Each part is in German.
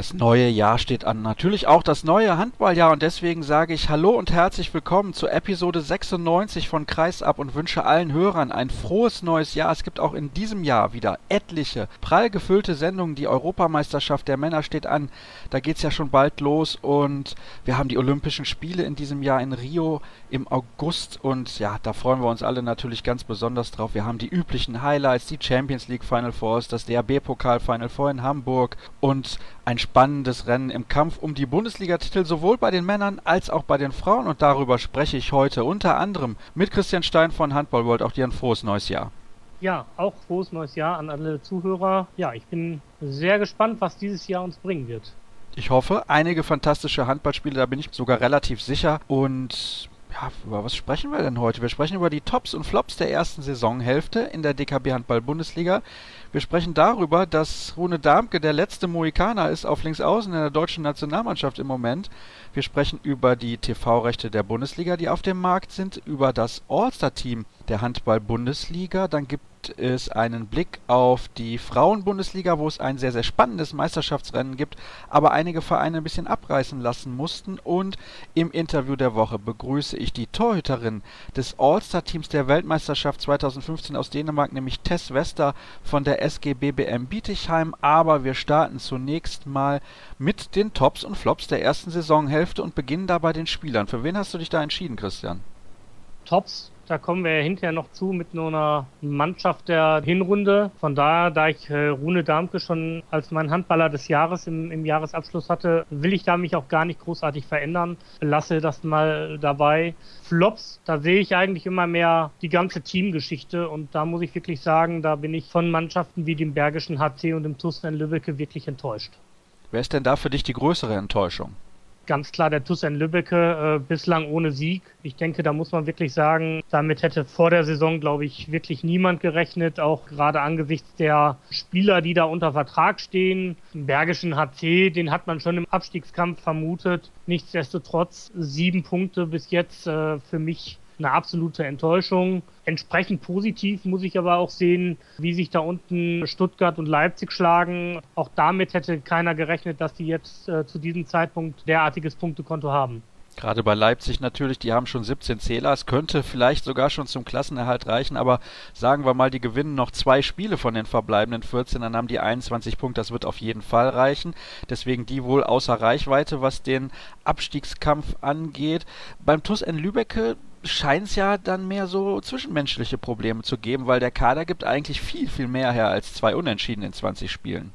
Das neue Jahr steht an. Natürlich auch das neue Handballjahr und deswegen sage ich Hallo und herzlich willkommen zu Episode 96 von Kreisab und wünsche allen Hörern ein frohes neues Jahr. Es gibt auch in diesem Jahr wieder etliche prall gefüllte Sendungen. Die Europameisterschaft der Männer steht an. Da geht es ja schon bald los und wir haben die Olympischen Spiele in diesem Jahr in Rio im August und ja, da freuen wir uns alle natürlich ganz besonders drauf. Wir haben die üblichen Highlights, die Champions League Final Fours, das DAB-Pokal Final Four in Hamburg und ein spannendes Rennen im Kampf um die Bundesliga-Titel sowohl bei den Männern als auch bei den Frauen und darüber spreche ich heute unter anderem mit Christian Stein von Handball World. Auch dir ein frohes neues Jahr. Ja, auch frohes neues Jahr an alle Zuhörer. Ja, ich bin sehr gespannt, was dieses Jahr uns bringen wird. Ich hoffe, einige fantastische Handballspiele, da bin ich sogar relativ sicher. Und ja, über was sprechen wir denn heute? Wir sprechen über die Tops und Flops der ersten Saisonhälfte in der DKB Handball Bundesliga. Wir sprechen darüber, dass Rune Darmke der letzte Mohikaner ist auf Linksaußen in der deutschen Nationalmannschaft im Moment. Wir sprechen über die TV-Rechte der Bundesliga, die auf dem Markt sind, über das All-Star-Team der Handball-Bundesliga. Dann gibt es einen Blick auf die Frauen-Bundesliga, wo es ein sehr, sehr spannendes Meisterschaftsrennen gibt, aber einige Vereine ein bisschen abreißen lassen mussten. Und im Interview der Woche begrüße ich die Torhüterin des All-Star-Teams der Weltmeisterschaft 2015 aus Dänemark, nämlich Tess Wester von der SG BBM Bietigheim. Aber wir starten zunächst mal mit den Tops und Flops der ersten Saisonhälfte und beginnen da bei den Spielern. Für wen hast du dich da entschieden, Christian? Tops da kommen wir ja hinterher noch zu mit nur einer Mannschaft der Hinrunde. Von daher, da ich äh, Rune Darmke schon als mein Handballer des Jahres im, im Jahresabschluss hatte, will ich da mich auch gar nicht großartig verändern. Lasse das mal dabei. Flops, da sehe ich eigentlich immer mehr die ganze Teamgeschichte und da muss ich wirklich sagen, da bin ich von Mannschaften wie dem Bergischen HC und dem TuS in Lübbecke wirklich enttäuscht. Wer ist denn da für dich die größere Enttäuschung? Ganz klar der TuS Lübbecke äh, bislang ohne Sieg. Ich denke, da muss man wirklich sagen, damit hätte vor der Saison, glaube ich, wirklich niemand gerechnet, auch gerade angesichts der Spieler, die da unter Vertrag stehen. Im Bergischen HC, den hat man schon im Abstiegskampf vermutet. Nichtsdestotrotz sieben Punkte bis jetzt äh, für mich eine absolute Enttäuschung. Entsprechend positiv muss ich aber auch sehen, wie sich da unten Stuttgart und Leipzig schlagen. Auch damit hätte keiner gerechnet, dass die jetzt äh, zu diesem Zeitpunkt derartiges Punktekonto haben. Gerade bei Leipzig natürlich, die haben schon 17 Zähler. Es könnte vielleicht sogar schon zum Klassenerhalt reichen, aber sagen wir mal, die gewinnen noch zwei Spiele von den verbleibenden 14, dann haben die 21 Punkte. Das wird auf jeden Fall reichen. Deswegen die wohl außer Reichweite, was den Abstiegskampf angeht. Beim TuS N Lübecke scheint es ja dann mehr so zwischenmenschliche Probleme zu geben, weil der Kader gibt eigentlich viel, viel mehr her als zwei Unentschieden in 20 Spielen.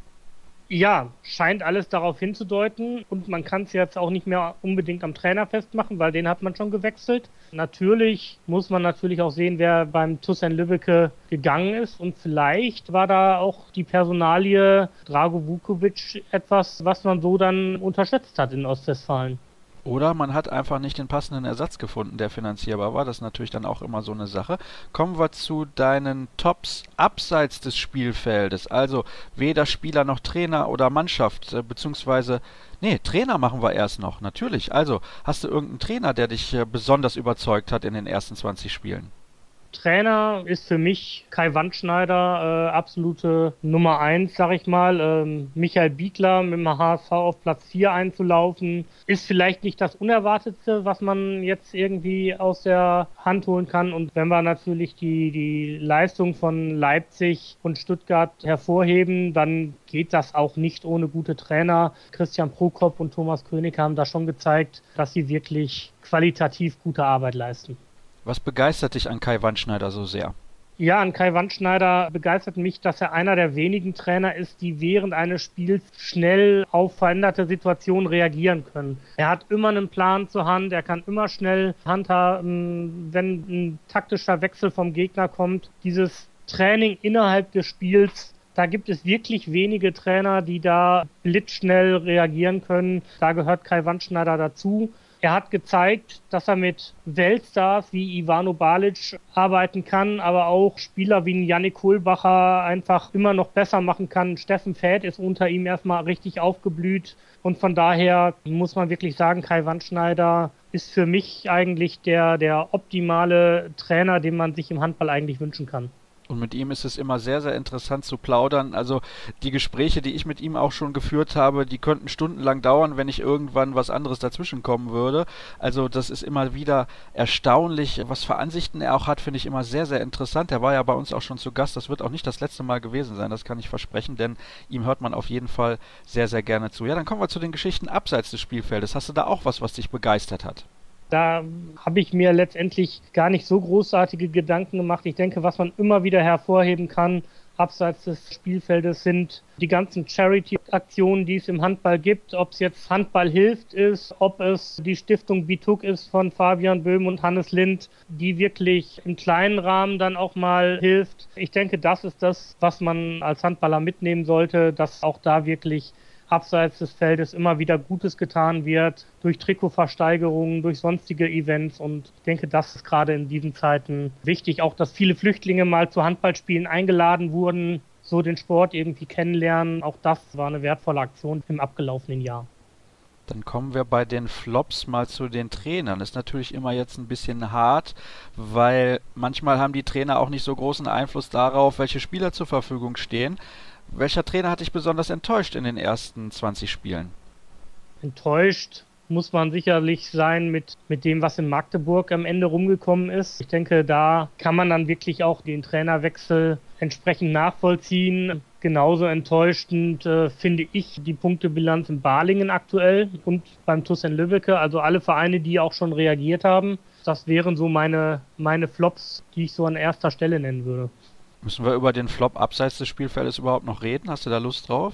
Ja, scheint alles darauf hinzudeuten und man kann es jetzt auch nicht mehr unbedingt am Trainer festmachen, weil den hat man schon gewechselt. Natürlich muss man natürlich auch sehen, wer beim Tussen Lübbecke gegangen ist und vielleicht war da auch die Personalie Drago Vukovic etwas, was man so dann unterschätzt hat in Ostwestfalen. Oder man hat einfach nicht den passenden Ersatz gefunden, der finanzierbar war. Das ist natürlich dann auch immer so eine Sache. Kommen wir zu deinen Tops abseits des Spielfeldes. Also weder Spieler noch Trainer oder Mannschaft, äh, beziehungsweise, nee, Trainer machen wir erst noch, natürlich. Also, hast du irgendeinen Trainer, der dich äh, besonders überzeugt hat in den ersten 20 Spielen? Trainer ist für mich Kai Wandschneider äh, absolute Nummer eins, sag ich mal. Ähm, Michael Biegler mit dem HSV auf Platz vier einzulaufen, ist vielleicht nicht das Unerwartetste, was man jetzt irgendwie aus der Hand holen kann. Und wenn wir natürlich die, die Leistung von Leipzig und Stuttgart hervorheben, dann geht das auch nicht ohne gute Trainer. Christian Prokop und Thomas König haben da schon gezeigt, dass sie wirklich qualitativ gute Arbeit leisten. Was begeistert dich an Kai Wandschneider so sehr? Ja, an Kai Wandschneider begeistert mich, dass er einer der wenigen Trainer ist, die während eines Spiels schnell auf veränderte Situationen reagieren können. Er hat immer einen Plan zur Hand, er kann immer schnell handhaben, wenn ein taktischer Wechsel vom Gegner kommt. Dieses Training innerhalb des Spiels da gibt es wirklich wenige Trainer, die da blitzschnell reagieren können. Da gehört Kai Wandschneider dazu. Er hat gezeigt, dass er mit Weltstars wie Ivano Balic arbeiten kann, aber auch Spieler wie Yannick Kohlbacher einfach immer noch besser machen kann. Steffen Fäth ist unter ihm erstmal richtig aufgeblüht und von daher muss man wirklich sagen, Kai Wandschneider ist für mich eigentlich der, der optimale Trainer, den man sich im Handball eigentlich wünschen kann. Und mit ihm ist es immer sehr, sehr interessant zu plaudern. Also die Gespräche, die ich mit ihm auch schon geführt habe, die könnten stundenlang dauern, wenn nicht irgendwann was anderes dazwischen kommen würde. Also das ist immer wieder erstaunlich, was für Ansichten er auch hat, finde ich immer sehr, sehr interessant. Er war ja bei uns auch schon zu Gast. Das wird auch nicht das letzte Mal gewesen sein, das kann ich versprechen, denn ihm hört man auf jeden Fall sehr, sehr gerne zu. Ja, dann kommen wir zu den Geschichten abseits des Spielfeldes. Hast du da auch was, was dich begeistert hat? Da habe ich mir letztendlich gar nicht so großartige Gedanken gemacht. Ich denke, was man immer wieder hervorheben kann, abseits des Spielfeldes sind die ganzen Charity-Aktionen, die es im Handball gibt. Ob es jetzt Handball hilft ist, ob es die Stiftung Bituk ist von Fabian Böhm und Hannes Lind, die wirklich im kleinen Rahmen dann auch mal hilft. Ich denke, das ist das, was man als Handballer mitnehmen sollte, dass auch da wirklich abseits des Feldes immer wieder Gutes getan wird, durch Trikotversteigerungen, durch sonstige Events. Und ich denke, das ist gerade in diesen Zeiten wichtig. Auch, dass viele Flüchtlinge mal zu Handballspielen eingeladen wurden, so den Sport irgendwie kennenlernen. Auch das war eine wertvolle Aktion im abgelaufenen Jahr. Dann kommen wir bei den Flops mal zu den Trainern. Ist natürlich immer jetzt ein bisschen hart, weil manchmal haben die Trainer auch nicht so großen Einfluss darauf, welche Spieler zur Verfügung stehen. Welcher Trainer hat dich besonders enttäuscht in den ersten 20 Spielen? Enttäuscht muss man sicherlich sein mit, mit dem, was in Magdeburg am Ende rumgekommen ist. Ich denke, da kann man dann wirklich auch den Trainerwechsel entsprechend nachvollziehen. Genauso enttäuschend äh, finde ich die Punktebilanz in Balingen aktuell und beim TuS in Lübbecke, also alle Vereine, die auch schon reagiert haben. Das wären so meine, meine Flops, die ich so an erster Stelle nennen würde. Müssen wir über den Flop abseits des Spielfeldes überhaupt noch reden? Hast du da Lust drauf?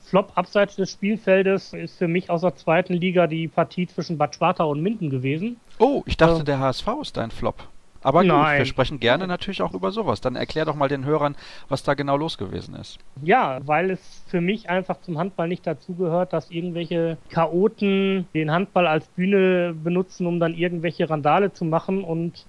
Flop abseits des Spielfeldes ist für mich aus der zweiten Liga die Partie zwischen Bad Sparta und Minden gewesen. Oh, ich dachte, äh, der HSV ist dein Flop. Aber gut, Nein. wir sprechen gerne natürlich auch über sowas. Dann erklär doch mal den Hörern, was da genau los gewesen ist. Ja, weil es für mich einfach zum Handball nicht dazugehört, dass irgendwelche Chaoten den Handball als Bühne benutzen, um dann irgendwelche Randale zu machen und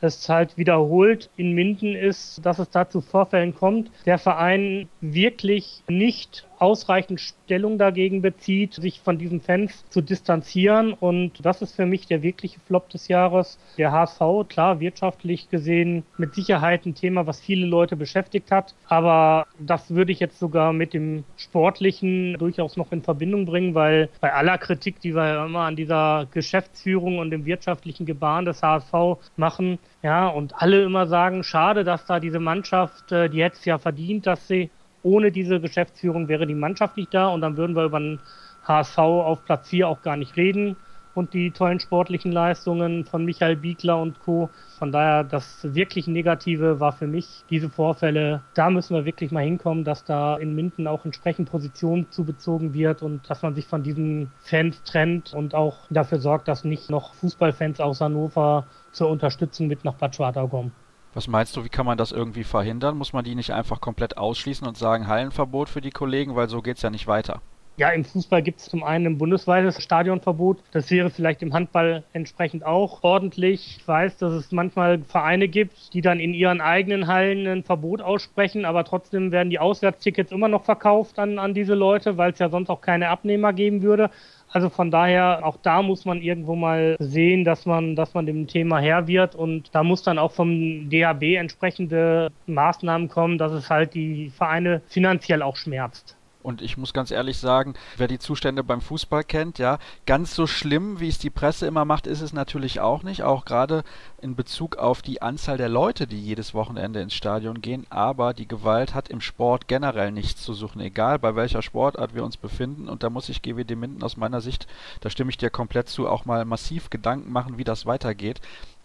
es halt wiederholt in Minden ist, dass es da zu Vorfällen kommt. Der Verein wirklich nicht ausreichend Stellung dagegen bezieht, sich von diesen Fans zu distanzieren. Und das ist für mich der wirkliche Flop des Jahres. Der HSV, klar, wirtschaftlich gesehen mit Sicherheit ein Thema, was viele Leute beschäftigt hat. Aber das würde ich jetzt sogar mit dem Sportlichen durchaus noch in Verbindung bringen, weil bei aller Kritik, die wir immer an dieser Geschäftsführung und dem wirtschaftlichen Gebaren des HSV machen, ja, und alle immer sagen, schade, dass da diese Mannschaft, äh, die hätte es ja verdient, dass sie ohne diese Geschäftsführung wäre die Mannschaft nicht da und dann würden wir über den HSV auf Platz 4 auch gar nicht reden und die tollen sportlichen Leistungen von Michael Biegler und Co. Von daher, das wirklich Negative war für mich diese Vorfälle. Da müssen wir wirklich mal hinkommen, dass da in Minden auch entsprechend Position zubezogen wird und dass man sich von diesen Fans trennt und auch dafür sorgt, dass nicht noch Fußballfans aus Hannover zur Unterstützung mit nach Bad Schwartau kommen. Was meinst du, wie kann man das irgendwie verhindern? Muss man die nicht einfach komplett ausschließen und sagen, Hallenverbot für die Kollegen, weil so geht es ja nicht weiter? Ja, im Fußball gibt es zum einen ein bundesweites Stadionverbot. Das wäre vielleicht im Handball entsprechend auch ordentlich. Ich weiß, dass es manchmal Vereine gibt, die dann in ihren eigenen Hallen ein Verbot aussprechen, aber trotzdem werden die Auswärtstickets immer noch verkauft an, an diese Leute, weil es ja sonst auch keine Abnehmer geben würde. Also von daher, auch da muss man irgendwo mal sehen, dass man, dass man dem Thema Herr wird und da muss dann auch vom DHB entsprechende Maßnahmen kommen, dass es halt die Vereine finanziell auch schmerzt. Und ich muss ganz ehrlich sagen, wer die Zustände beim Fußball kennt, ja, ganz so schlimm, wie es die Presse immer macht, ist es natürlich auch nicht. Auch gerade in Bezug auf die Anzahl der Leute, die jedes Wochenende ins Stadion gehen. Aber die Gewalt hat im Sport generell nichts zu suchen, egal bei welcher Sportart wir uns befinden. Und da muss sich GWD Minden aus meiner Sicht, da stimme ich dir komplett zu, auch mal massiv Gedanken machen, wie das weitergeht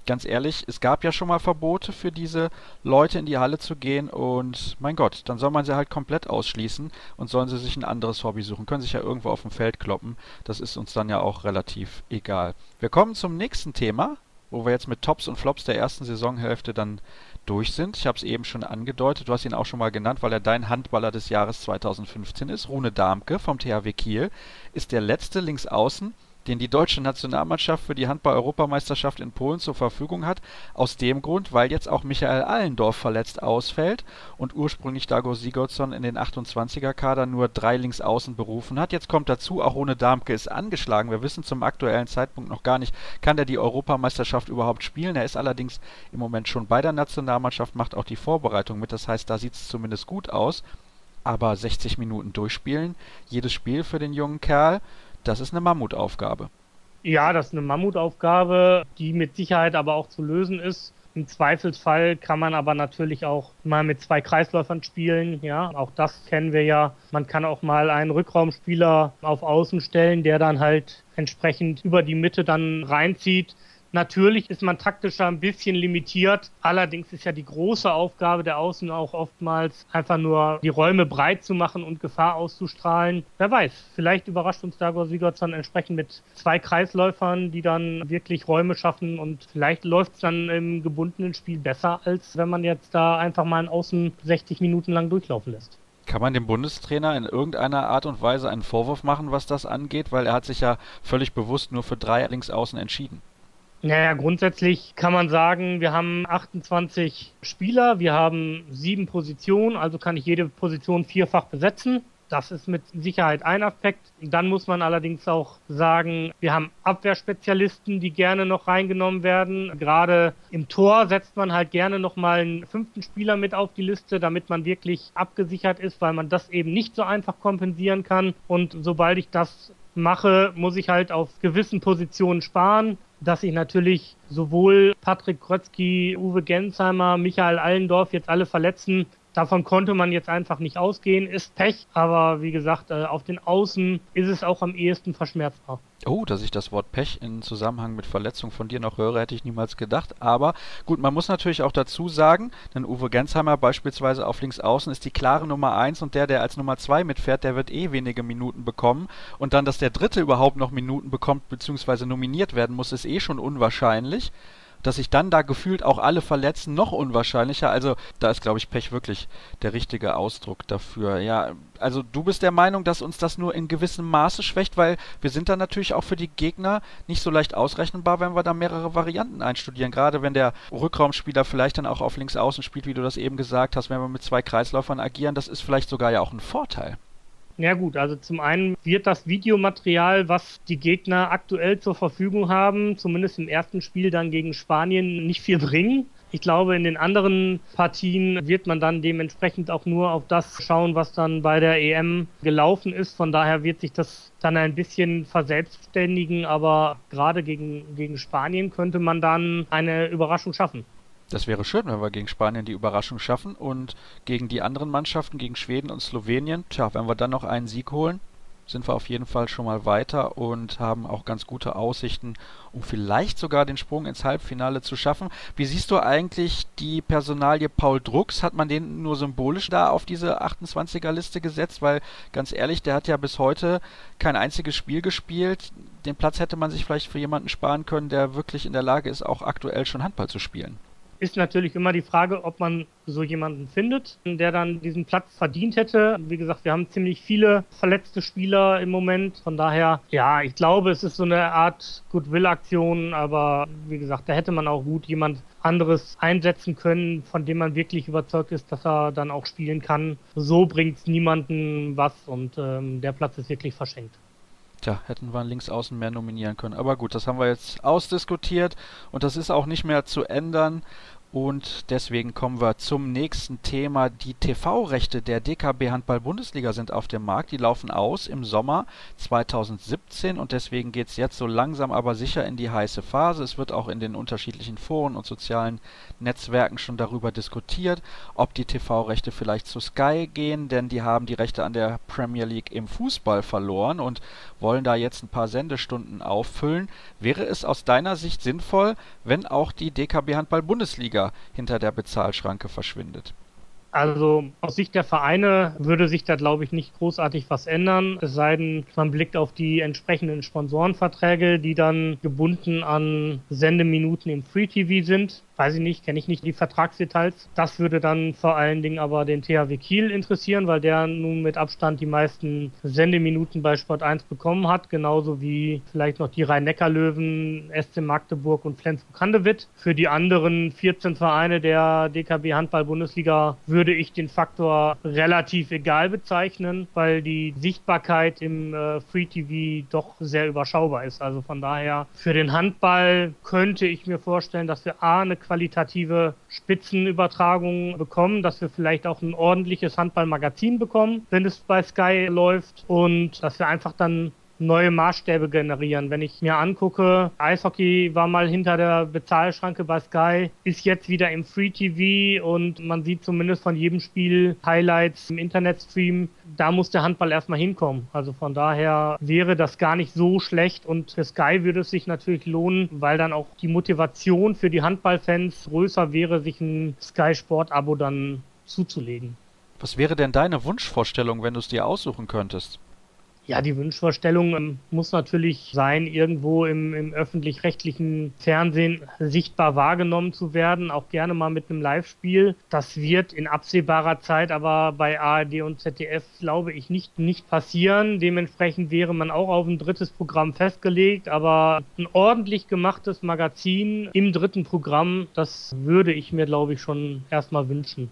ganz ehrlich, es gab ja schon mal Verbote für diese Leute in die Halle zu gehen und mein Gott, dann soll man sie halt komplett ausschließen und sollen sie sich ein anderes Hobby suchen. Können sich ja irgendwo auf dem Feld kloppen. Das ist uns dann ja auch relativ egal. Wir kommen zum nächsten Thema, wo wir jetzt mit Tops und Flops der ersten Saisonhälfte dann durch sind. Ich habe es eben schon angedeutet, du hast ihn auch schon mal genannt, weil er dein Handballer des Jahres 2015 ist. Rune Darmke vom THW Kiel ist der letzte Linksaußen den die deutsche Nationalmannschaft für die Handball-Europameisterschaft in Polen zur Verfügung hat. Aus dem Grund, weil jetzt auch Michael Allendorf verletzt ausfällt und ursprünglich Dago Sigurdsson in den 28er-Kader nur drei Linksaußen berufen hat. Jetzt kommt dazu, auch ohne Darmke ist angeschlagen. Wir wissen zum aktuellen Zeitpunkt noch gar nicht, kann er die Europameisterschaft überhaupt spielen. Er ist allerdings im Moment schon bei der Nationalmannschaft, macht auch die Vorbereitung mit. Das heißt, da sieht es zumindest gut aus. Aber 60 Minuten durchspielen, jedes Spiel für den jungen Kerl, das ist eine Mammutaufgabe. Ja, das ist eine Mammutaufgabe, die mit Sicherheit aber auch zu lösen ist. Im Zweifelsfall kann man aber natürlich auch mal mit zwei Kreisläufern spielen. Ja, auch das kennen wir ja. Man kann auch mal einen Rückraumspieler auf Außen stellen, der dann halt entsprechend über die Mitte dann reinzieht. Natürlich ist man taktischer ein bisschen limitiert. Allerdings ist ja die große Aufgabe der Außen auch oftmals einfach nur die Räume breit zu machen und Gefahr auszustrahlen. Wer weiß, vielleicht überrascht uns Dagor Sigurdsson entsprechend mit zwei Kreisläufern, die dann wirklich Räume schaffen und vielleicht läuft es dann im gebundenen Spiel besser, als wenn man jetzt da einfach mal einen Außen 60 Minuten lang durchlaufen lässt. Kann man dem Bundestrainer in irgendeiner Art und Weise einen Vorwurf machen, was das angeht? Weil er hat sich ja völlig bewusst nur für drei Linksaußen entschieden. Naja, grundsätzlich kann man sagen, wir haben 28 Spieler, wir haben sieben Positionen, also kann ich jede Position vierfach besetzen. Das ist mit Sicherheit ein Aspekt. Dann muss man allerdings auch sagen, wir haben Abwehrspezialisten, die gerne noch reingenommen werden. Gerade im Tor setzt man halt gerne noch mal einen fünften Spieler mit auf die Liste, damit man wirklich abgesichert ist, weil man das eben nicht so einfach kompensieren kann. Und sobald ich das mache, muss ich halt auf gewissen Positionen sparen dass sich natürlich sowohl Patrick Krötzky, Uwe Gensheimer, Michael Allendorf jetzt alle verletzen, Davon konnte man jetzt einfach nicht ausgehen, ist Pech, aber wie gesagt, äh, auf den Außen ist es auch am ehesten verschmerzbar. Oh, dass ich das Wort Pech in Zusammenhang mit Verletzung von dir noch höre, hätte ich niemals gedacht. Aber gut, man muss natürlich auch dazu sagen, denn Uwe Gensheimer beispielsweise auf links außen ist die klare Nummer 1 und der, der als Nummer 2 mitfährt, der wird eh wenige Minuten bekommen. Und dann, dass der Dritte überhaupt noch Minuten bekommt, beziehungsweise nominiert werden muss, ist eh schon unwahrscheinlich dass sich dann da gefühlt auch alle verletzen, noch unwahrscheinlicher. Also da ist, glaube ich, Pech wirklich der richtige Ausdruck dafür. Ja, also du bist der Meinung, dass uns das nur in gewissem Maße schwächt, weil wir sind dann natürlich auch für die Gegner nicht so leicht ausrechenbar, wenn wir da mehrere Varianten einstudieren. Gerade wenn der Rückraumspieler vielleicht dann auch auf links außen spielt, wie du das eben gesagt hast, wenn wir mit zwei Kreisläufern agieren, das ist vielleicht sogar ja auch ein Vorteil. Ja gut, also zum einen wird das Videomaterial, was die Gegner aktuell zur Verfügung haben, zumindest im ersten Spiel dann gegen Spanien, nicht viel bringen. Ich glaube, in den anderen Partien wird man dann dementsprechend auch nur auf das schauen, was dann bei der EM gelaufen ist. Von daher wird sich das dann ein bisschen verselbstständigen, aber gerade gegen, gegen Spanien könnte man dann eine Überraschung schaffen. Das wäre schön, wenn wir gegen Spanien die Überraschung schaffen und gegen die anderen Mannschaften, gegen Schweden und Slowenien, tja, wenn wir dann noch einen Sieg holen, sind wir auf jeden Fall schon mal weiter und haben auch ganz gute Aussichten, um vielleicht sogar den Sprung ins Halbfinale zu schaffen. Wie siehst du eigentlich die Personalie Paul Drucks? Hat man den nur symbolisch da auf diese 28er-Liste gesetzt? Weil ganz ehrlich, der hat ja bis heute kein einziges Spiel gespielt. Den Platz hätte man sich vielleicht für jemanden sparen können, der wirklich in der Lage ist, auch aktuell schon Handball zu spielen ist natürlich immer die Frage, ob man so jemanden findet, der dann diesen Platz verdient hätte. Wie gesagt, wir haben ziemlich viele verletzte Spieler im Moment. Von daher, ja, ich glaube, es ist so eine Art Goodwill-Aktion, aber wie gesagt, da hätte man auch gut jemand anderes einsetzen können, von dem man wirklich überzeugt ist, dass er dann auch spielen kann. So bringt es niemanden was und ähm, der Platz ist wirklich verschenkt. Tja, hätten wir links außen mehr nominieren können. Aber gut, das haben wir jetzt ausdiskutiert und das ist auch nicht mehr zu ändern. Und deswegen kommen wir zum nächsten Thema. Die TV-Rechte der DKB Handball Bundesliga sind auf dem Markt. Die laufen aus im Sommer 2017 und deswegen geht es jetzt so langsam aber sicher in die heiße Phase. Es wird auch in den unterschiedlichen Foren und sozialen Netzwerken schon darüber diskutiert, ob die TV-Rechte vielleicht zu Sky gehen, denn die haben die Rechte an der Premier League im Fußball verloren und wollen da jetzt ein paar Sendestunden auffüllen. Wäre es aus deiner Sicht sinnvoll, wenn auch die DKB Handball Bundesliga hinter der Bezahlschranke verschwindet. Also aus Sicht der Vereine würde sich da, glaube ich, nicht großartig was ändern. Es sei denn, man blickt auf die entsprechenden Sponsorenverträge, die dann gebunden an Sendeminuten im Free TV sind. Weiß ich nicht, kenne ich nicht die Vertragsdetails. Das würde dann vor allen Dingen aber den THW Kiel interessieren, weil der nun mit Abstand die meisten Sendeminuten bei Sport 1 bekommen hat, genauso wie vielleicht noch die Rhein-Neckar-Löwen, SC Magdeburg und Flensburg-Handewitt. Für die anderen 14 Vereine der DKB Handball-Bundesliga würde ich den Faktor relativ egal bezeichnen, weil die Sichtbarkeit im äh, Free TV doch sehr überschaubar ist. Also von daher für den Handball könnte ich mir vorstellen, dass wir A eine qualitative Spitzenübertragung bekommen, dass wir vielleicht auch ein ordentliches Handballmagazin bekommen, wenn es bei Sky läuft und dass wir einfach dann neue Maßstäbe generieren. Wenn ich mir angucke, Eishockey war mal hinter der Bezahlschranke bei Sky, ist jetzt wieder im Free TV und man sieht zumindest von jedem Spiel Highlights im Internetstream. Da muss der Handball erstmal hinkommen. Also von daher wäre das gar nicht so schlecht und für Sky würde es sich natürlich lohnen, weil dann auch die Motivation für die Handballfans größer wäre, sich ein Sky Sport Abo dann zuzulegen. Was wäre denn deine Wunschvorstellung, wenn du es dir aussuchen könntest? Ja, die Wunschvorstellung ähm, muss natürlich sein, irgendwo im, im öffentlich-rechtlichen Fernsehen sichtbar wahrgenommen zu werden, auch gerne mal mit einem Live-Spiel. Das wird in absehbarer Zeit aber bei ARD und ZDF, glaube ich, nicht, nicht passieren. Dementsprechend wäre man auch auf ein drittes Programm festgelegt, aber ein ordentlich gemachtes Magazin im dritten Programm, das würde ich mir, glaube ich, schon erstmal wünschen.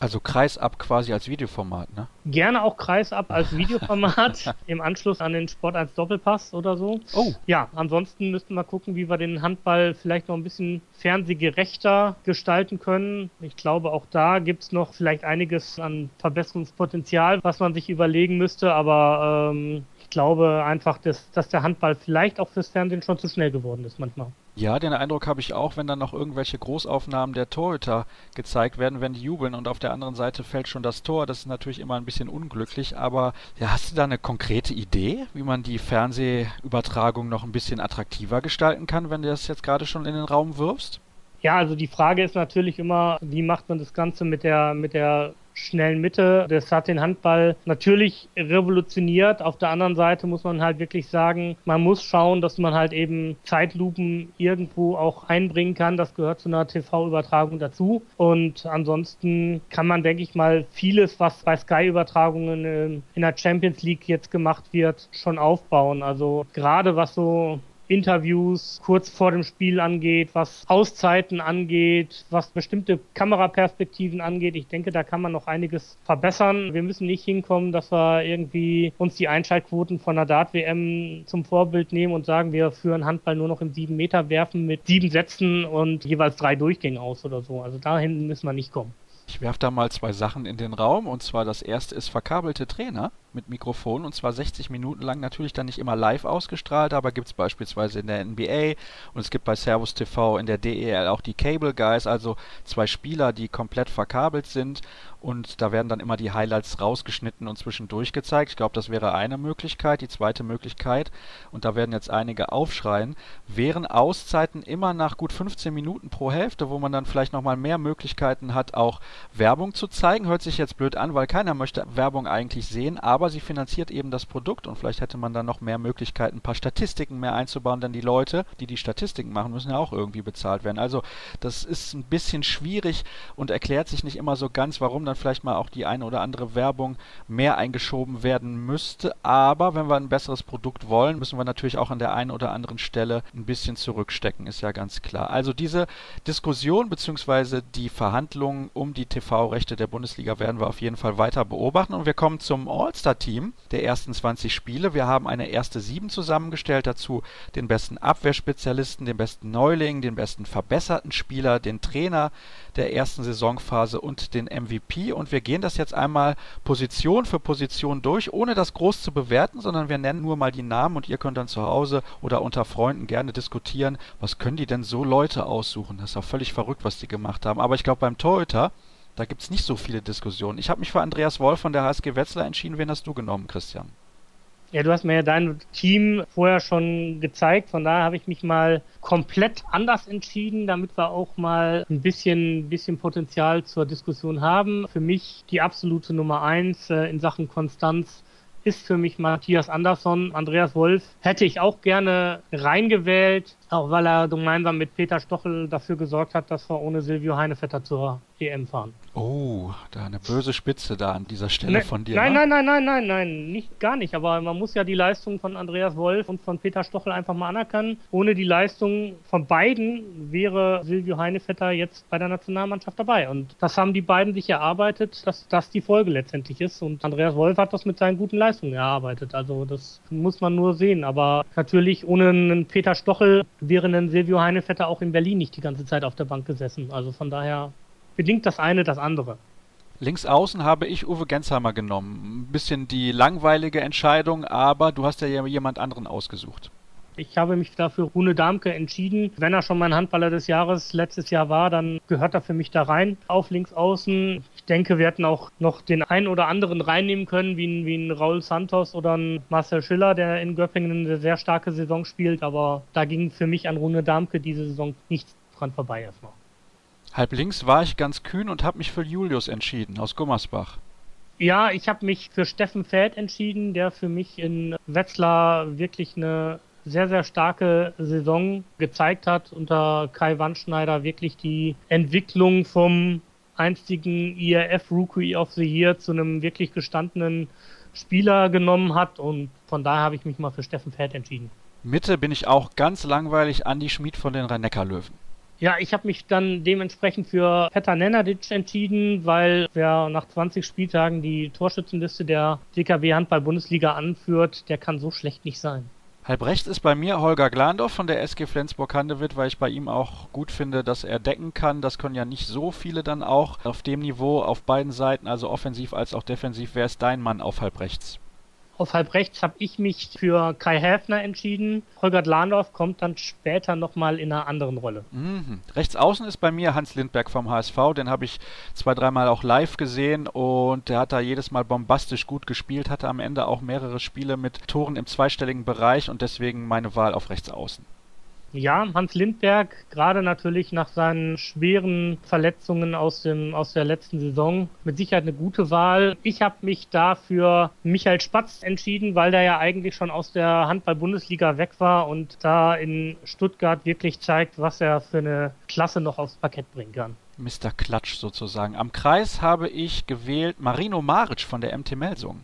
Also Kreisab quasi als Videoformat, ne? Gerne auch Kreisab als Videoformat im Anschluss an den Sport 1 Doppelpass oder so. Oh. Ja, ansonsten müssten wir gucken, wie wir den Handball vielleicht noch ein bisschen fernsehgerechter gestalten können. Ich glaube, auch da gibt's noch vielleicht einiges an Verbesserungspotenzial, was man sich überlegen müsste, aber ähm, ich glaube einfach, dass, dass der Handball vielleicht auch fürs Fernsehen schon zu schnell geworden ist manchmal. Ja, den Eindruck habe ich auch, wenn dann noch irgendwelche Großaufnahmen der Torhüter gezeigt werden, wenn die jubeln und auf der anderen Seite fällt schon das Tor. Das ist natürlich immer ein bisschen unglücklich, aber ja, hast du da eine konkrete Idee, wie man die Fernsehübertragung noch ein bisschen attraktiver gestalten kann, wenn du das jetzt gerade schon in den Raum wirfst? Ja, also die Frage ist natürlich immer, wie macht man das Ganze mit der, mit der schnellen Mitte. Das hat den Handball natürlich revolutioniert. Auf der anderen Seite muss man halt wirklich sagen, man muss schauen, dass man halt eben Zeitlupen irgendwo auch einbringen kann. Das gehört zu einer TV-Übertragung dazu. Und ansonsten kann man, denke ich mal, vieles, was bei Sky-Übertragungen in der Champions League jetzt gemacht wird, schon aufbauen. Also gerade was so Interviews kurz vor dem Spiel angeht, was Auszeiten angeht, was bestimmte Kameraperspektiven angeht. Ich denke, da kann man noch einiges verbessern. Wir müssen nicht hinkommen, dass wir irgendwie uns die Einschaltquoten von der Dart-WM zum Vorbild nehmen und sagen, wir führen Handball nur noch im 7 Meter werfen mit sieben Sätzen und jeweils drei Durchgängen aus oder so. Also dahin müssen wir nicht kommen. Ich werfe da mal zwei Sachen in den Raum und zwar das erste ist verkabelte Trainer mit Mikrofon und zwar 60 Minuten lang natürlich dann nicht immer live ausgestrahlt, aber gibt es beispielsweise in der NBA und es gibt bei Servus TV in der DEL auch die Cable Guys, also zwei Spieler, die komplett verkabelt sind und da werden dann immer die Highlights rausgeschnitten und zwischendurch gezeigt. Ich glaube, das wäre eine Möglichkeit. Die zweite Möglichkeit, und da werden jetzt einige aufschreien, wären Auszeiten immer nach gut 15 Minuten pro Hälfte, wo man dann vielleicht nochmal mehr Möglichkeiten hat, auch Werbung zu zeigen. Hört sich jetzt blöd an, weil keiner möchte Werbung eigentlich sehen, aber sie finanziert eben das Produkt und vielleicht hätte man dann noch mehr Möglichkeiten, ein paar Statistiken mehr einzubauen, denn die Leute, die die Statistiken machen, müssen ja auch irgendwie bezahlt werden. Also das ist ein bisschen schwierig und erklärt sich nicht immer so ganz, warum dann vielleicht mal auch die eine oder andere Werbung mehr eingeschoben werden müsste. Aber wenn wir ein besseres Produkt wollen, müssen wir natürlich auch an der einen oder anderen Stelle ein bisschen zurückstecken, ist ja ganz klar. Also diese Diskussion bzw. die Verhandlungen um die TV-Rechte der Bundesliga werden wir auf jeden Fall weiter beobachten. Und wir kommen zum All-Star-Team der ersten 20 Spiele. Wir haben eine erste Sieben zusammengestellt, dazu den besten Abwehrspezialisten, den besten Neuling, den besten verbesserten Spieler, den Trainer der ersten Saisonphase und den MVP. Und wir gehen das jetzt einmal Position für Position durch, ohne das groß zu bewerten, sondern wir nennen nur mal die Namen und ihr könnt dann zu Hause oder unter Freunden gerne diskutieren, was können die denn so Leute aussuchen. Das ist auch völlig verrückt, was die gemacht haben. Aber ich glaube, beim Torhüter, da gibt es nicht so viele Diskussionen. Ich habe mich für Andreas Wolf von der HSG Wetzlar entschieden. Wen hast du genommen, Christian? Ja, du hast mir ja dein Team vorher schon gezeigt, von daher habe ich mich mal komplett anders entschieden, damit wir auch mal ein bisschen, bisschen Potenzial zur Diskussion haben. Für mich die absolute Nummer eins äh, in Sachen Konstanz ist für mich Matthias Andersson. Andreas Wolf hätte ich auch gerne reingewählt. Auch weil er gemeinsam mit Peter Stochel dafür gesorgt hat, dass wir ohne Silvio Heinevetter zur EM fahren. Oh, da eine böse Spitze da an dieser Stelle Ne, von dir. Nein, ne? nein, nein, nein, nein, nein, nicht gar nicht. Aber man muss ja die Leistung von Andreas Wolf und von Peter Stochel einfach mal anerkennen. Ohne die Leistung von beiden wäre Silvio Heinevetter jetzt bei der Nationalmannschaft dabei. Und das haben die beiden sich erarbeitet, dass das die Folge letztendlich ist. Und Andreas Wolf hat das mit seinen guten Leistungen erarbeitet. Also das muss man nur sehen. Aber natürlich ohne einen Peter Stochel wäre ein Silvio Heinevetter auch in Berlin nicht die ganze Zeit auf der Bank gesessen. Also von daher bedingt das eine das andere. Links außen habe ich Uwe Gensheimer genommen. Ein bisschen die langweilige Entscheidung, aber du hast ja jemand anderen ausgesucht. Ich habe mich dafür Rune Darmke entschieden. Wenn er schon mein Handballer des Jahres letztes Jahr war, dann gehört er für mich da rein auf links außen. Ich denke, wir hätten auch noch den einen oder anderen reinnehmen können, wie ein, wie ein Raul Santos oder ein Marcel Schiller, der in Göppingen eine sehr starke Saison spielt. Aber da ging für mich an Rune Darmke diese Saison nichts dran vorbei erstmal. Halb links war ich ganz kühn und habe mich für Julius entschieden aus Gummersbach. Ja, ich habe mich für Steffen Feld entschieden, der für mich in Wetzlar wirklich eine sehr, sehr starke Saison gezeigt hat. Unter Kai Wandschneider wirklich die Entwicklung vom einstigen IRF Rookie of the Year zu einem wirklich gestandenen Spieler genommen hat. Und von daher habe ich mich mal für Steffen Feld entschieden. Mitte bin ich auch ganz langweilig Andi Schmid von den Rhein-Neckar-Löwen. Ja, ich habe mich dann dementsprechend für Petar Nenadic entschieden, weil wer nach 20 Spieltagen die Torschützenliste der DKB Handball-Bundesliga anführt, der kann so schlecht nicht sein. Halb rechts ist bei mir Holger Glandorf von der SG Flensburg-Handewitt, weil ich bei ihm auch gut finde, dass er decken kann. Das können ja nicht so viele dann auch auf dem Niveau auf beiden Seiten, also offensiv als auch defensiv. Wer ist dein Mann auf halb rechts? Auf halb rechts habe ich mich für Kai Häfner entschieden. Holger Glandorf kommt dann später nochmal in einer anderen Rolle. Mhm. Rechts außen ist bei mir Hans Lindberg vom HSV. Den habe ich zwei, dreimal auch live gesehen und der hat da jedes Mal bombastisch gut gespielt, hatte am Ende auch mehrere Spiele mit Toren im zweistelligen Bereich und deswegen meine Wahl auf rechts außen. Ja, Hans Lindberg, gerade natürlich nach seinen schweren Verletzungen aus, dem, aus der letzten Saison, mit Sicherheit eine gute Wahl. Ich habe mich dafür Michael Spatz entschieden, weil der ja eigentlich schon aus der Handball-Bundesliga weg war und da in Stuttgart wirklich zeigt, was er für eine Klasse noch aufs Parkett bringen kann. Mr. Klatsch sozusagen. Am Kreis habe ich gewählt Marino Maric von der MT Melsung.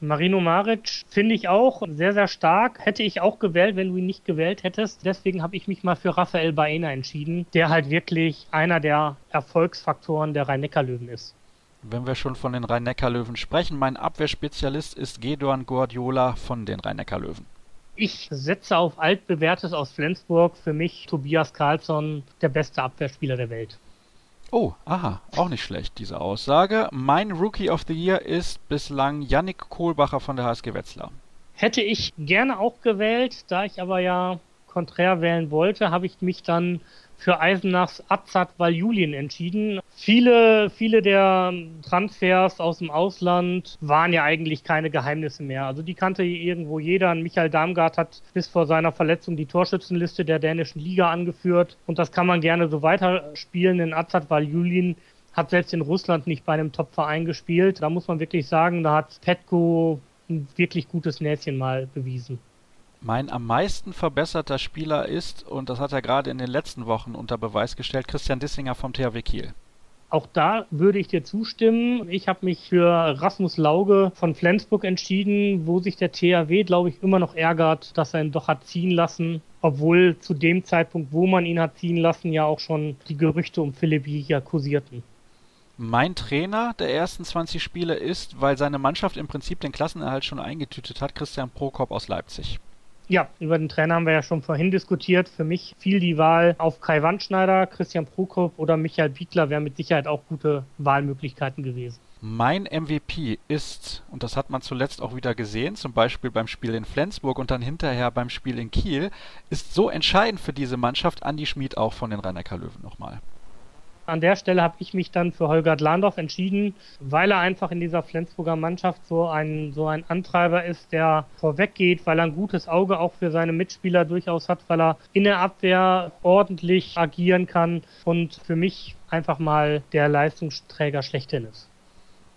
Marino Maric finde ich auch sehr, sehr stark. Hätte ich auch gewählt, wenn du ihn nicht gewählt hättest. Deswegen habe ich mich mal für Raphael Baena entschieden, der halt wirklich einer der Erfolgsfaktoren der Rhein-Neckar-Löwen ist. Wenn wir schon von den Rhein-Neckar-Löwen sprechen, mein Abwehrspezialist ist Gedorn Guardiola von den Rhein-Neckar-Löwen. Ich setze auf altbewährtes aus Flensburg. Für mich Tobias Karlsson, der beste Abwehrspieler der Welt. Oh, aha, auch nicht schlecht, diese Aussage. Mein Rookie of the Year ist bislang Yannick Kohlbacher von der HSG Wetzlar. Hätte ich gerne auch gewählt, da ich aber ja konträr wählen wollte, habe ich mich dann für Eisenachs Azad Valjulin entschieden. Viele, viele der Transfers aus dem Ausland waren ja eigentlich keine Geheimnisse mehr. Also die kannte irgendwo jeder. Michael Darmgard hat bis vor seiner Verletzung die Torschützenliste der dänischen Liga angeführt. Und das kann man gerne so weiterspielen. In Azad Valjulin hat selbst in Russland nicht bei einem Top-Verein gespielt. Da muss man wirklich sagen, da hat Petko ein wirklich gutes Näschen mal bewiesen. Mein am meisten verbesserter Spieler ist, und das hat er gerade in den letzten Wochen unter Beweis gestellt, Christian Dissinger vom THW Kiel. Auch da würde ich dir zustimmen. Ich habe mich für Rasmus Lauge von Flensburg entschieden, wo sich der THW, glaube ich, immer noch ärgert, dass er ihn doch hat ziehen lassen. Obwohl zu dem Zeitpunkt, wo man ihn hat ziehen lassen, ja auch schon die Gerüchte um Philipp Jäger kursierten. Mein Trainer der ersten 20 Spiele ist, weil seine Mannschaft im Prinzip den Klassenerhalt schon eingetütet hat, Christian Prokop aus Leipzig. Ja, über den Trainer haben wir ja schon vorhin diskutiert. Für mich fiel die Wahl auf Kai Wandschneider, Christian Prokop oder Michael Biegler wären mit Sicherheit auch gute Wahlmöglichkeiten gewesen. Mein MVP ist, und das hat man zuletzt auch wieder gesehen, zum Beispiel beim Spiel in Flensburg und dann hinterher beim Spiel in Kiel, ist so entscheidend für diese Mannschaft Andi Schmid auch von den rhein löwen nochmal. An der Stelle habe ich mich dann für Holger Landorf entschieden, weil er einfach in dieser Flensburger Mannschaft so ein, so ein Antreiber ist, der vorweggeht, weil er ein gutes Auge auch für seine Mitspieler durchaus hat, weil er in der Abwehr ordentlich agieren kann und für mich einfach mal der Leistungsträger schlechthin ist.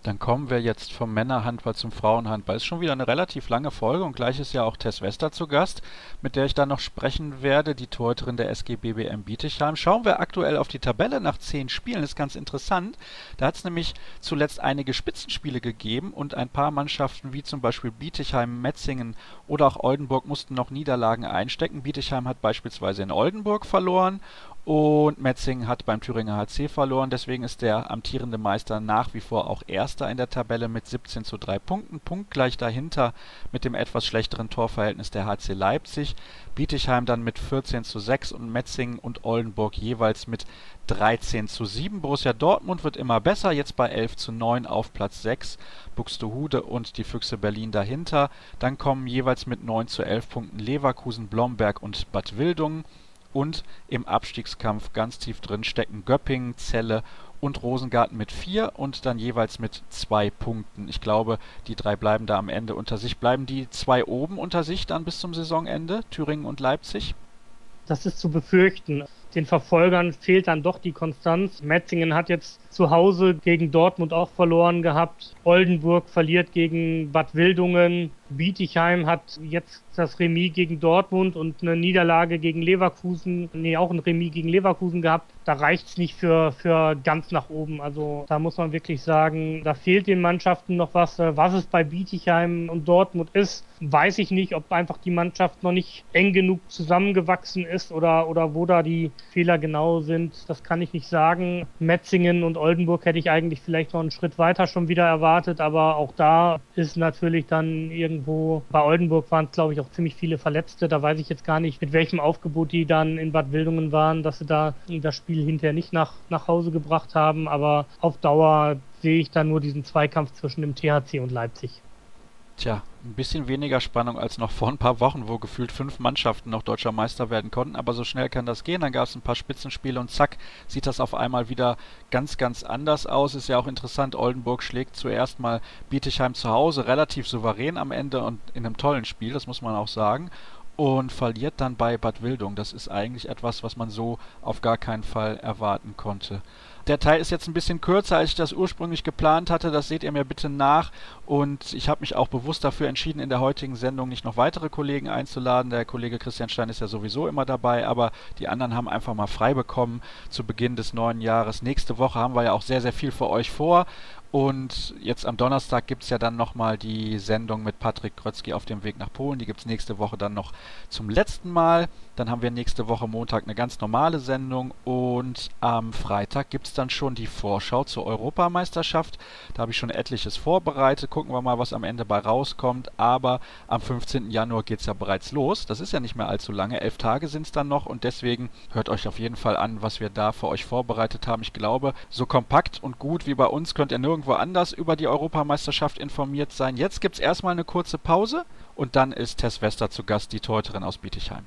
Dann kommen wir jetzt vom Männerhandball zum Frauenhandball. Ist schon wieder eine relativ lange Folge und gleich ist ja auch Tess Wester zu Gast, mit der ich dann noch sprechen werde, die Torhüterin der SG BBM Bietigheim. Schauen wir aktuell auf die Tabelle nach zehn Spielen, ist ganz interessant. Da hat es nämlich zuletzt einige Spitzenspiele gegeben und ein paar Mannschaften wie zum Beispiel Bietigheim, Metzingen oder auch Oldenburg mussten noch Niederlagen einstecken. Bietigheim hat beispielsweise in Oldenburg verloren und Metzingen hat beim Thüringer HC verloren, deswegen ist der amtierende Meister nach wie vor auch Erster in der Tabelle mit 17 zu 3 Punkten. Punktgleich dahinter mit dem etwas schlechteren Torverhältnis der HC Leipzig. Bietigheim dann mit 14 zu 6 und Metzingen und Oldenburg jeweils mit 13 zu 7. Borussia Dortmund wird immer besser, jetzt bei 11 zu 9 auf Platz 6. Buxtehude und die Füchse Berlin dahinter. Dann kommen jeweils mit 9 zu 11 Punkten Leverkusen, Blomberg und Bad Wildungen. Und im Abstiegskampf ganz tief drin stecken Göppingen, Celle und Rosengarten mit vier und dann jeweils mit zwei Punkten. Ich glaube, die drei bleiben da am Ende unter sich. Bleiben die zwei oben unter sich dann bis zum Saisonende, Thüringen und Leipzig? Das ist zu befürchten. Den Verfolgern fehlt dann doch die Konstanz. Metzingen hat jetzt zu Hause gegen Dortmund auch verloren gehabt. Oldenburg verliert gegen Bad Wildungen. Bietigheim hat jetzt das Remis gegen Dortmund und eine Niederlage gegen Leverkusen, nee, auch ein Remis gegen Leverkusen gehabt. Da reicht's nicht für, für ganz nach oben. Also da muss man wirklich sagen, da fehlt den Mannschaften noch was. Was es bei Bietigheim und Dortmund ist, weiß ich nicht, ob einfach die Mannschaft noch nicht eng genug zusammengewachsen ist oder, oder wo da die Fehler genau sind. Das kann ich nicht sagen. Metzingen und Oldenburg hätte ich eigentlich vielleicht noch einen Schritt weiter schon wieder erwartet, aber auch da ist natürlich dann irgendwo, bei Oldenburg waren es glaube ich auch ziemlich viele Verletzte, da weiß ich jetzt gar nicht, mit welchem Aufgebot die dann in Bad Wildungen waren, dass sie da das Spiel hinterher nicht nach, nach Hause gebracht haben, aber auf Dauer sehe ich dann nur diesen Zweikampf zwischen dem THC und Leipzig. Tja, ein bisschen weniger Spannung als noch vor ein paar Wochen, wo gefühlt fünf Mannschaften noch deutscher Meister werden konnten. Aber so schnell kann das gehen. Dann gab es ein paar Spitzenspiele und zack, sieht das auf einmal wieder ganz, ganz anders aus. Ist ja auch interessant. Oldenburg schlägt zuerst mal Bietigheim zu Hause relativ souverän am Ende und in einem tollen Spiel, das muss man auch sagen. Und verliert dann bei Bad Wildung. Das ist eigentlich etwas, was man so auf gar keinen Fall erwarten konnte. Der Teil ist jetzt ein bisschen kürzer, als ich das ursprünglich geplant hatte. Das seht ihr mir bitte nach. Und ich habe mich auch bewusst dafür entschieden, in der heutigen Sendung nicht noch weitere Kollegen einzuladen. Der Kollege Christian Stein ist ja sowieso immer dabei, aber die anderen haben einfach mal frei bekommen zu Beginn des neuen Jahres. Nächste Woche haben wir ja auch sehr, sehr viel für euch vor. Und jetzt am Donnerstag gibt es ja dann nochmal die Sendung mit Patrick Krötzky auf dem Weg nach Polen. Die gibt es nächste Woche dann noch zum letzten Mal. Dann haben wir nächste Woche Montag eine ganz normale Sendung. Und am Freitag gibt es dann schon die Vorschau zur Europameisterschaft. Da habe ich schon etliches vorbereitet. Gucken wir mal, was am Ende bei rauskommt. Aber am 15. Januar geht es ja bereits los. Das ist ja nicht mehr allzu lange. Elf Tage sind es dann noch. Und deswegen hört euch auf jeden Fall an, was wir da für euch vorbereitet haben. Ich glaube, so kompakt und gut wie bei uns könnt ihr nirgendwo irgendwo anders über die Europameisterschaft informiert sein. Jetzt gibt es erstmal eine kurze Pause und dann ist Tess Wester zu Gast, die Torhüterin aus Bietigheim.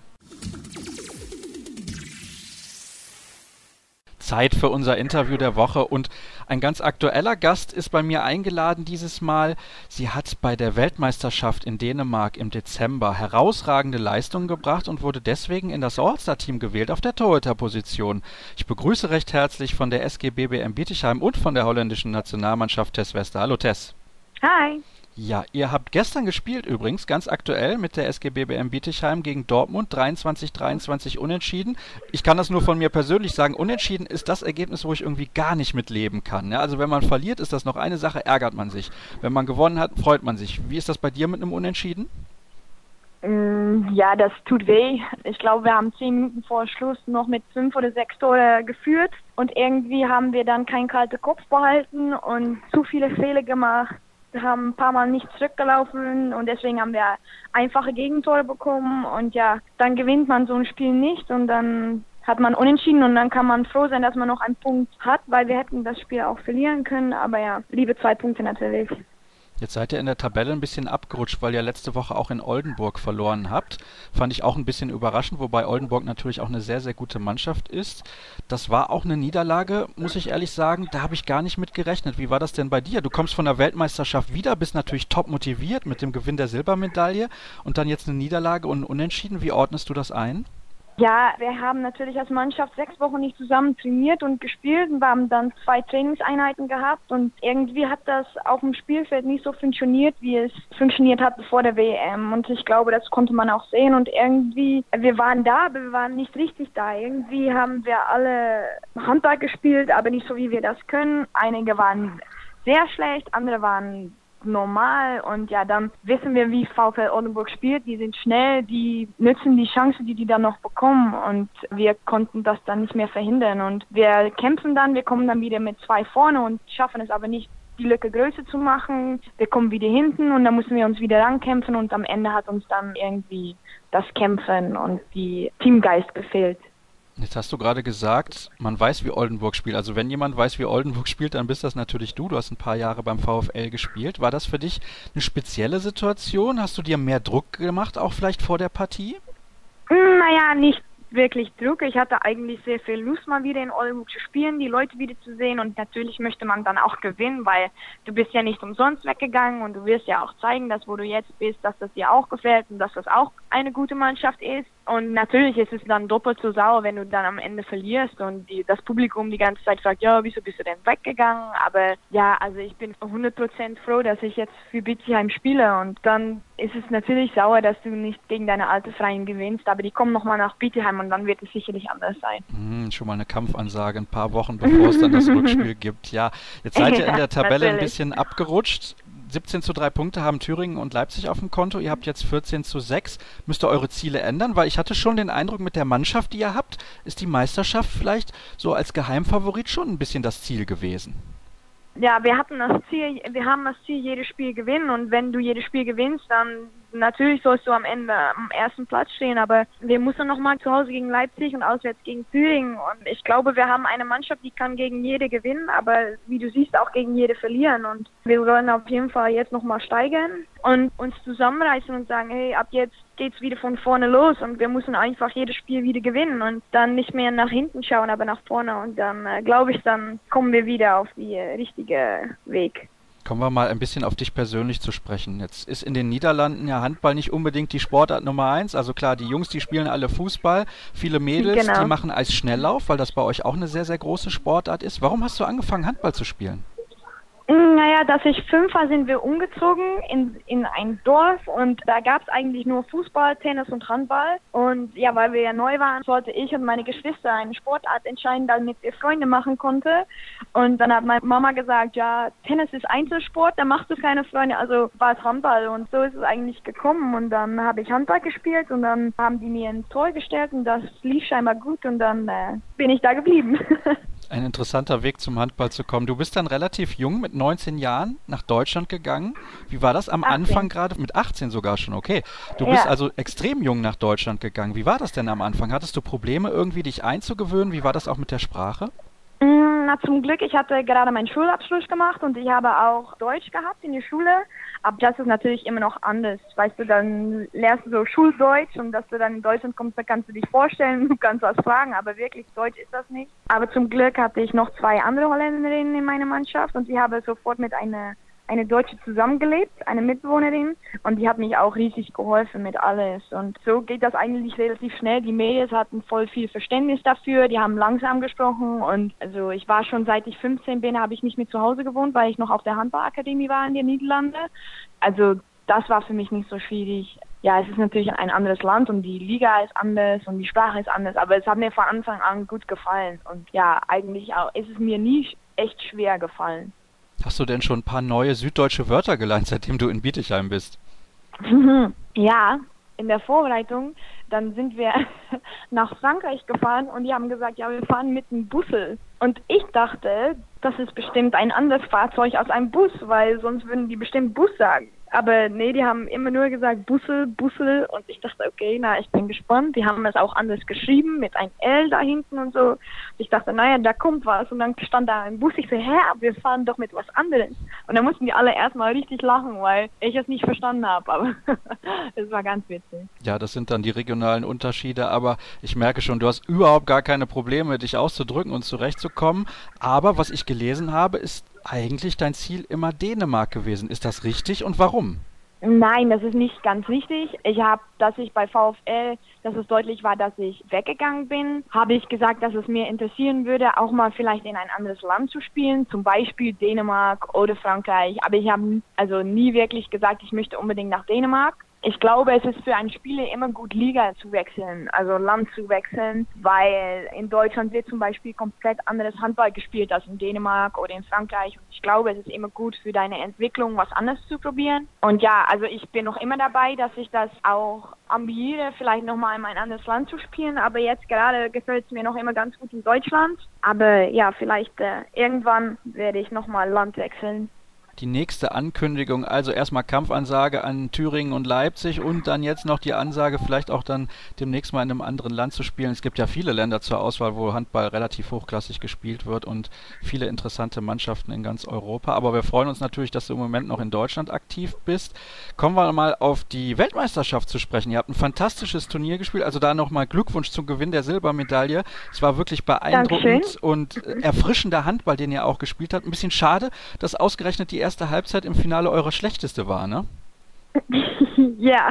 Zeit für unser Interview der Woche und ein ganz aktueller Gast ist bei mir eingeladen dieses Mal. Sie hat bei der Weltmeisterschaft in Dänemark im Dezember herausragende Leistungen gebracht und wurde deswegen in das All-Star-Team gewählt auf der Torhüterposition. Ich begrüße recht herzlich von der SG BBM Bietigheim und von der holländischen Nationalmannschaft Tess Wester. Hallo Tess. Hi. Ja, ihr habt gestern gespielt übrigens, ganz aktuell mit der SG BBM Bietigheim gegen Dortmund, 23-23 unentschieden. Ich kann das nur von mir persönlich sagen, unentschieden ist das Ergebnis, wo ich irgendwie gar nicht mitleben kann. Ja, also wenn man verliert, ist das noch eine Sache, ärgert man sich. Wenn man gewonnen hat, freut man sich. Wie ist das bei dir mit einem Unentschieden? Mm, ja, das tut weh. Ich glaube, wir haben zehn Minuten vor Schluss noch mit fünf oder sechs Tore geführt und irgendwie haben wir dann keinen kalten Kopf behalten und zu viele Fehler gemacht haben ein paar Mal nicht zurückgelaufen und deswegen haben wir einfache Gegentore bekommen und ja, dann gewinnt man so ein Spiel nicht und dann hat man unentschieden und dann kann man froh sein, dass man noch einen Punkt hat, weil wir hätten das Spiel auch verlieren können, aber ja, liebe zwei Punkte natürlich. Jetzt seid ihr in der Tabelle ein bisschen abgerutscht, weil ihr letzte Woche auch in Oldenburg verloren habt. Fand ich auch ein bisschen überraschend, wobei Oldenburg natürlich auch eine sehr, sehr gute Mannschaft ist. Das war auch eine Niederlage, muss ich ehrlich sagen. Da habe ich gar nicht mit gerechnet. Wie war das denn bei dir? Du kommst von der Weltmeisterschaft wieder, bist natürlich top motiviert mit dem Gewinn der Silbermedaille und dann jetzt eine Niederlage und Unentschieden. Wie ordnest du das ein? Ja, wir haben natürlich als Mannschaft sechs Wochen nicht zusammen trainiert und gespielt und wir haben dann zwei Trainingseinheiten gehabt und irgendwie hat das auf dem Spielfeld nicht so funktioniert, wie es funktioniert hat vor der WM und ich glaube, das konnte man auch sehen und irgendwie, wir waren da, aber wir waren nicht richtig da. Irgendwie haben wir alle Handball gespielt, aber nicht so, wie wir das können. Einige waren sehr schlecht, andere waren normal und ja, dann wissen wir, wie VfL Oldenburg spielt. Die sind schnell, die nützen die Chance, die die dann noch bekommen und wir konnten das dann nicht mehr verhindern und wir kämpfen dann, wir kommen dann wieder mit zwei vorne und schaffen es aber nicht, die Lücke größer zu machen. Wir kommen wieder hinten und dann müssen wir uns wieder rankämpfen und am Ende hat uns dann irgendwie das Kämpfen und die Teamgeist gefehlt. Jetzt hast du gerade gesagt, man weiß, wie Oldenburg spielt. Also wenn jemand weiß, wie Oldenburg spielt, dann bist das natürlich du. Du hast ein paar Jahre beim VfL gespielt. War das für dich eine spezielle Situation? Hast du dir mehr Druck gemacht, auch vielleicht vor der Partie? Naja, nicht wirklich Druck. Ich hatte eigentlich sehr viel Lust, mal wieder in Oldenburg zu spielen, die Leute wieder zu sehen und natürlich möchte man dann auch gewinnen, weil du bist ja nicht umsonst weggegangen und du wirst ja auch zeigen, dass wo du jetzt bist, dass das dir auch gefällt und dass das auch eine gute Mannschaft ist. Und natürlich ist es dann doppelt so sauer, wenn du dann am Ende verlierst und die, das Publikum die ganze Zeit fragt, ja, wieso bist du denn weggegangen? Aber ja, also ich bin 100% froh, dass ich jetzt für Bietigheim spiele und dann ist es natürlich sauer, dass du nicht gegen deine alte Freien gewinnst, aber die kommen nochmal nach Bietigheim und dann wird es sicherlich anders sein. Hm, schon mal eine Kampfansage, ein paar Wochen bevor es dann das Rückspiel gibt. Ja, jetzt seid ihr in der Tabelle ein bisschen abgerutscht. 17 zu 3 Punkte haben Thüringen und Leipzig auf dem Konto. Ihr habt jetzt 14 zu 6. Müsst ihr eure Ziele ändern? Weil ich hatte schon den Eindruck, mit der Mannschaft, die ihr habt, ist die Meisterschaft vielleicht so als Geheimfavorit schon ein bisschen das Ziel gewesen. Ja, wir hatten das Ziel, wir haben das Ziel, jedes Spiel gewinnen und wenn du jedes Spiel gewinnst, dann natürlich sollst du am Ende am ersten Platz stehen, aber wir müssen nochmal zu Hause gegen Leipzig und auswärts gegen Thüringen. Und ich glaube, wir haben eine Mannschaft, die kann gegen jede gewinnen, aber wie du siehst, auch gegen jede verlieren. Und wir wollen auf jeden Fall jetzt nochmal steigern und uns zusammenreißen und sagen, hey, ab jetzt geht's wieder von vorne los und wir müssen einfach jedes Spiel wieder gewinnen und dann nicht mehr nach hinten schauen, aber nach vorne. Und dann äh, glaube ich, dann kommen wir wieder auf die äh, richtige Weg. Kommen wir mal ein bisschen auf dich persönlich zu sprechen. Jetzt ist in den Niederlanden ja Handball nicht unbedingt die Sportart Nummer eins. Also klar, die Jungs, die spielen alle Fußball. Viele Mädels, genau. die machen Eisschnelllauf, weil das bei euch auch eine sehr, sehr große Sportart ist. Warum hast du angefangen, Handball zu spielen? Mm, naja, dass ich fünf war, sind wir umgezogen in, in ein Dorf und da gab es eigentlich nur Fußball, Tennis und Handball. Und ja, weil wir ja neu waren, sollte ich und meine Geschwister eine Sportart entscheiden, damit wir Freunde machen konnte. Und dann hat meine Mama gesagt, ja, Tennis ist Einzelsport, da machst du keine Freunde, also war es Handball. Und so ist es eigentlich gekommen. Und dann habe ich Handball gespielt und dann haben die mir ein Tor gestellt und das lief scheinbar gut und dann äh, bin ich da geblieben. ein interessanter Weg zum Handball zu kommen. Du bist dann relativ jung, mit 19 Jahren, nach Deutschland gegangen. Wie war das am 18. Anfang gerade? Mit 18 sogar schon, okay. Du ja. bist also extrem jung nach Deutschland gegangen. Wie war das denn am Anfang? Hattest du Probleme irgendwie, dich einzugewöhnen? Wie war das auch mit der Sprache? Mm, na, zum Glück, ich hatte gerade meinen Schulabschluss gemacht und ich habe auch Deutsch gehabt in der Schule. Aber das ist natürlich immer noch anders. Weißt du, dann lernst du so Schuldeutsch und dass du dann in Deutschland kommst, da kannst du dich vorstellen, du kannst was fragen, aber wirklich Deutsch ist das nicht. Aber zum Glück hatte ich noch zwei andere Holländerinnen in meiner Mannschaft und sie haben sofort mit einer eine Deutsche zusammengelebt, eine Mitbewohnerin, und die hat mich auch riesig geholfen mit alles. Und so geht das eigentlich relativ schnell. Die Mädels hatten voll viel Verständnis dafür, die haben langsam gesprochen und also ich war schon seit ich 15 bin, habe ich nicht mehr zu Hause gewohnt, weil ich noch auf der Handballakademie war in den Niederlanden. Also das war für mich nicht so schwierig. Ja, es ist natürlich ein anderes Land und die Liga ist anders und die Sprache ist anders, aber es hat mir von Anfang an gut gefallen. Und ja, eigentlich auch, ist es mir nie echt schwer gefallen. Hast du denn schon ein paar neue süddeutsche Wörter gelernt, seitdem du in Bietigheim bist? Ja, in der Vorbereitung, dann sind wir nach Frankreich gefahren und die haben gesagt, ja, wir fahren mit einem Bussel. Und ich dachte, das ist bestimmt ein anderes Fahrzeug als ein Bus, weil sonst würden die bestimmt Bus sagen. Aber nee, die haben immer nur gesagt Bussel, Bussel und ich dachte, okay, na, ich bin gespannt. Die haben es auch anders geschrieben mit ein L da hinten und so. Und ich dachte, naja, da kommt was. Und dann stand da ein Bus. Ich so, hä, wir fahren doch mit was anderes. Und dann mussten die alle erstmal richtig lachen, weil ich es nicht verstanden habe. Aber es war ganz witzig. Ja, das sind dann die regionalen Unterschiede. Aber ich merke schon, du hast überhaupt gar keine Probleme, dich auszudrücken und zurechtzukommen. Aber was ich gelesen habe, ist eigentlich dein Ziel immer Dänemark gewesen. Ist das richtig und warum? Nein, das ist nicht ganz wichtig. Ich habe, dass ich bei VfL, dass es deutlich war, dass ich weggegangen bin, habe ich gesagt, dass es mir interessieren würde, auch mal vielleicht in ein anderes Land zu spielen, zum Beispiel Dänemark oder Frankreich. Aber ich habe also nie wirklich gesagt, ich möchte unbedingt nach Dänemark ich glaube, es ist für einen Spieler immer gut, Liga zu wechseln, also Land zu wechseln, weil in Deutschland wird zum Beispiel komplett anderes Handball gespielt als in Dänemark oder in Frankreich. Und ich glaube, es ist immer gut für deine Entwicklung, was anderes zu probieren. Und ja, also ich bin noch immer dabei, dass ich das auch ambiere, vielleicht nochmal in ein anderes Land zu spielen. Aber jetzt gerade gefällt es mir noch immer ganz gut in Deutschland. Aber ja, vielleicht äh, irgendwann werde ich nochmal Land wechseln die nächste Ankündigung. Also erstmal Kampfansage an Thüringen und Leipzig und dann jetzt noch die Ansage, vielleicht auch dann demnächst mal in einem anderen Land zu spielen. Es gibt ja viele Länder zur Auswahl, wo Handball relativ hochklassig gespielt wird und viele interessante Mannschaften in ganz Europa. Aber wir freuen uns natürlich, dass du im Moment noch in Deutschland aktiv bist. Kommen wir mal auf die Weltmeisterschaft zu sprechen. Ihr habt ein fantastisches Turnier gespielt, also da nochmal Glückwunsch zum Gewinn der Silbermedaille. Es war wirklich beeindruckend Dankeschön. und erfrischender Handball, den ihr auch gespielt habt. Ein bisschen schade, dass ausgerechnet die erste Halbzeit im Finale eure schlechteste war, ne? ja,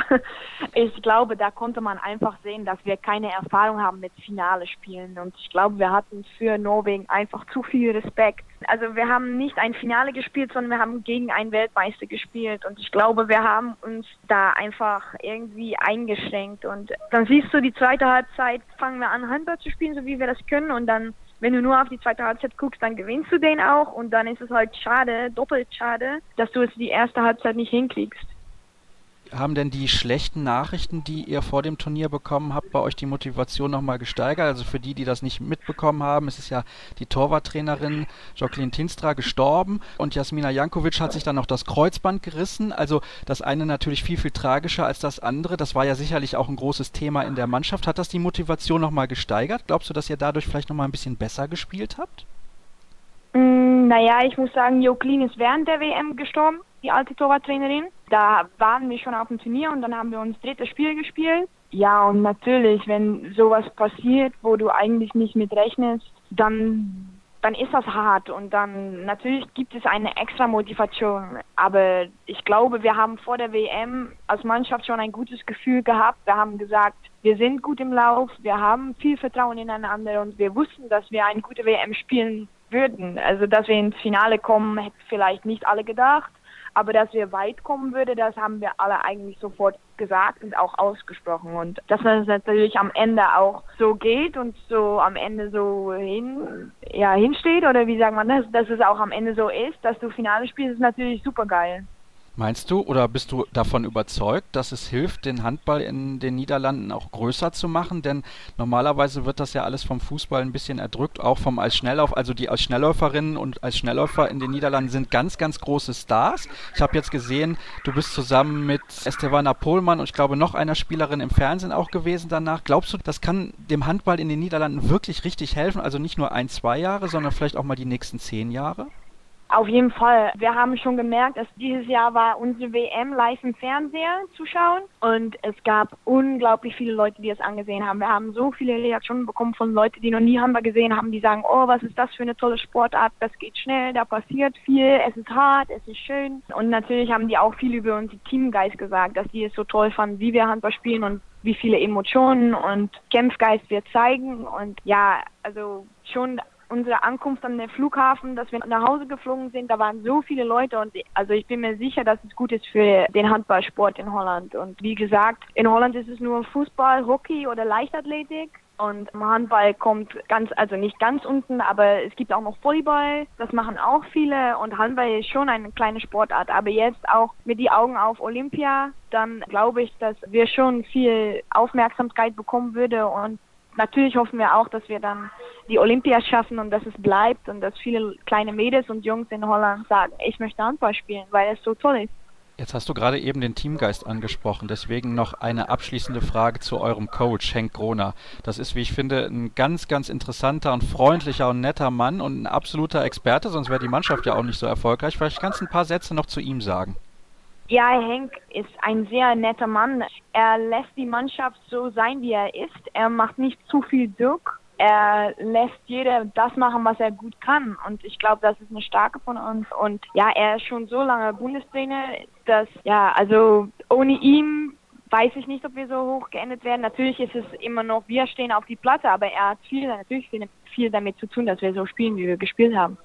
ich glaube, da konnte man einfach sehen, dass wir keine Erfahrung haben mit Finale spielen. Und ich glaube, wir hatten für Norwegen einfach zu viel Respekt. Also wir haben nicht ein Finale gespielt, sondern wir haben gegen einen Weltmeister gespielt. Und ich glaube, wir haben uns da einfach irgendwie eingeschränkt. Und dann siehst du, die zweite Halbzeit fangen wir an, Handball zu spielen, so wie wir das können. Und dann wenn du nur auf die zweite Halbzeit guckst, dann gewinnst du den auch und dann ist es halt schade, doppelt schade, dass du es die erste Halbzeit nicht hinkriegst haben denn die schlechten Nachrichten, die ihr vor dem Turnier bekommen habt, bei euch die Motivation nochmal gesteigert? Also für die, die das nicht mitbekommen haben, es ist ja die Torwarttrainerin Jacqueline Tinstra gestorben und Jasmina Jankovic hat sich dann noch das Kreuzband gerissen. Also das eine natürlich viel, viel tragischer als das andere. Das war ja sicherlich auch ein großes Thema in der Mannschaft. Hat das die Motivation nochmal gesteigert? Glaubst du, dass ihr dadurch vielleicht nochmal ein bisschen besser gespielt habt? Mm, naja, ich muss sagen, Jacqueline ist während der WM gestorben die alte Torwarttrainerin. Da waren wir schon auf dem Turnier und dann haben wir uns drittes Spiel gespielt. Ja, und natürlich, wenn sowas passiert, wo du eigentlich nicht mit rechnest, dann dann ist das hart und dann natürlich gibt es eine extra Motivation. Aber ich glaube, wir haben vor der WM als Mannschaft schon ein gutes Gefühl gehabt. Wir haben gesagt, wir sind gut im Lauf, wir haben viel Vertrauen ineinander und wir wussten, dass wir eine gute WM spielen würden. Also, dass wir ins Finale kommen, hätten vielleicht nicht alle gedacht. Aber dass wir weit kommen würde, das haben wir alle eigentlich sofort gesagt und auch ausgesprochen. Und dass das natürlich am Ende auch so geht und so am Ende so hin, ja, hinsteht, oder wie sagt man das, dass es auch am Ende so ist, dass du Finale spielst, ist natürlich super geil. Meinst du oder bist du davon überzeugt, dass es hilft, den Handball in den Niederlanden auch größer zu machen? Denn normalerweise wird das ja alles vom Fußball ein bisschen erdrückt, auch vom als Schnelllauf. Also die als Schnellläuferinnen und als Schnellläufer in den Niederlanden sind ganz, ganz große Stars. Ich habe jetzt gesehen, du bist zusammen mit Estevana Pohlmann und ich glaube noch einer Spielerin im Fernsehen auch gewesen danach. Glaubst du, das kann dem Handball in den Niederlanden wirklich richtig helfen? Also nicht nur ein, zwei Jahre, sondern vielleicht auch mal die nächsten zehn Jahre? Auf jeden Fall. Wir haben schon gemerkt, dass dieses Jahr war unsere WM live im Fernseher zu schauen und es gab unglaublich viele Leute, die es angesehen haben. Wir haben so viele Reaktionen bekommen von Leuten, die noch nie Handball gesehen haben, die sagen, oh, was ist das für eine tolle Sportart, das geht schnell, da passiert viel, es ist hart, es ist schön. Und natürlich haben die auch viel über unseren Teamgeist gesagt, dass die es so toll fanden, wie wir Handball spielen und wie viele Emotionen und Kämpfgeist wir zeigen. Und ja, also schon unsere Ankunft an den Flughafen, dass wir nach Hause geflogen sind, da waren so viele Leute und also ich bin mir sicher, dass es gut ist für den Handballsport in Holland. Und wie gesagt, in Holland ist es nur Fußball, Hockey oder Leichtathletik. Und Handball kommt ganz, also nicht ganz unten, aber es gibt auch noch Volleyball. Das machen auch viele. Und Handball ist schon eine kleine Sportart. Aber jetzt auch mit die Augen auf Olympia, dann glaube ich, dass wir schon viel Aufmerksamkeit bekommen würde und natürlich hoffen wir auch, dass wir dann die Olympia schaffen und dass es bleibt und dass viele kleine Mädels und Jungs in Holland sagen, ich möchte Handball spielen, weil es so toll ist. Jetzt hast du gerade eben den Teamgeist angesprochen, deswegen noch eine abschließende Frage zu eurem Coach, Henk Groner. Das ist, wie ich finde, ein ganz, ganz interessanter und freundlicher und netter Mann und ein absoluter Experte, sonst wäre die Mannschaft ja auch nicht so erfolgreich. Vielleicht kannst du ein paar Sätze noch zu ihm sagen. Ja, Henk ist ein sehr netter Mann. Er lässt die Mannschaft so sein, wie er ist. Er macht nicht zu viel Druck er lässt jeder das machen, was er gut kann. Und ich glaube, das ist eine starke von uns. Und ja, er ist schon so lange Bundestrainer, dass, ja, also ohne ihn weiß ich nicht, ob wir so hoch geendet werden. Natürlich ist es immer noch, wir stehen auf die Platte, aber er hat viel, natürlich viel, viel damit zu tun, dass wir so spielen, wie wir gespielt haben.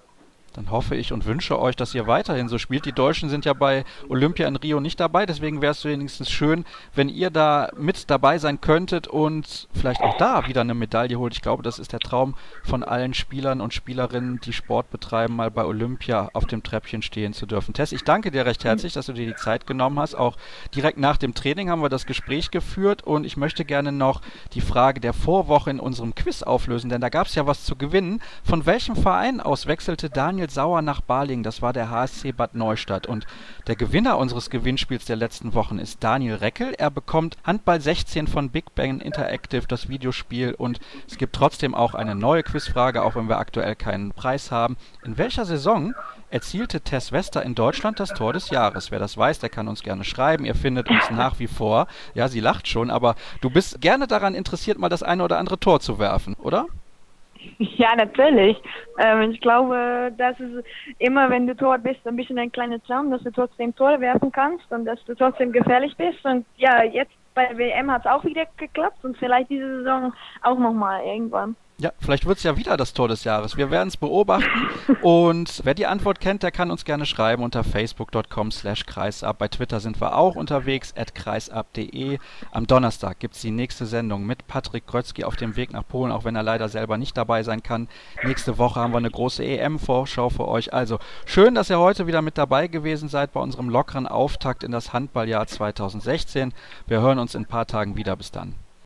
Dann hoffe ich und wünsche euch, dass ihr weiterhin so spielt. Die Deutschen sind ja bei Olympia in Rio nicht dabei, deswegen wäre es wenigstens schön, wenn ihr da mit dabei sein könntet und vielleicht auch da wieder eine Medaille holt. Ich glaube, das ist der Traum von allen Spielern und Spielerinnen, die Sport betreiben, mal bei Olympia auf dem Treppchen stehen zu dürfen. Tess, ich danke dir recht herzlich, dass du dir die Zeit genommen hast. Auch direkt nach dem Training haben wir das Gespräch geführt und ich möchte gerne noch die Frage der Vorwoche in unserem Quiz auflösen, denn da gab es ja was zu gewinnen. Von welchem Verein aus wechselte Daniel Daniel Sauer nach Balingen. Das war der HSC Bad Neustadt. Und der Gewinner unseres Gewinnspiels der letzten Wochen ist Daniel Reckel. Er bekommt Handball 16 von Big Bang Interactive, das Videospiel. Und es gibt trotzdem auch eine neue Quizfrage, auch wenn wir aktuell keinen Preis haben. In welcher Saison erzielte Tess Wester in Deutschland das Tor des Jahres. Wer das weiß, der kann uns gerne schreiben. Ihr findet uns nach wie vor. Ja, sie lacht schon, aber du bist gerne daran interessiert, mal das eine oder andere Tor zu werfen, oder? Ja, natürlich. Ähm, ich glaube, das ist immer, wenn du dort bist, ein bisschen ein kleiner Traum, dass du trotzdem Tore werfen kannst und dass du trotzdem gefährlich bist. Und ja, jetzt bei WM hat es auch wieder geklappt und vielleicht diese Saison auch nochmal irgendwann. Ja, vielleicht wird es ja wieder das Tor des Jahres. Wir werden es beobachten. Und wer die Antwort kennt, der kann uns gerne schreiben unter facebook.com slash kreisab. Bei Twitter sind wir auch unterwegs, at kreisab.de. Am Donnerstag gibt es die nächste Sendung mit Patrick Krötzky auf dem Weg nach Polen, auch wenn er leider selber nicht dabei sein kann. Nächste Woche haben wir eine große EM-Vorschau für euch. Also schön, dass ihr heute wieder mit dabei gewesen seid bei unserem lockeren Auftakt in das Handballjahr 2016. Wir hören uns in ein paar Tagen wieder. Bis dann.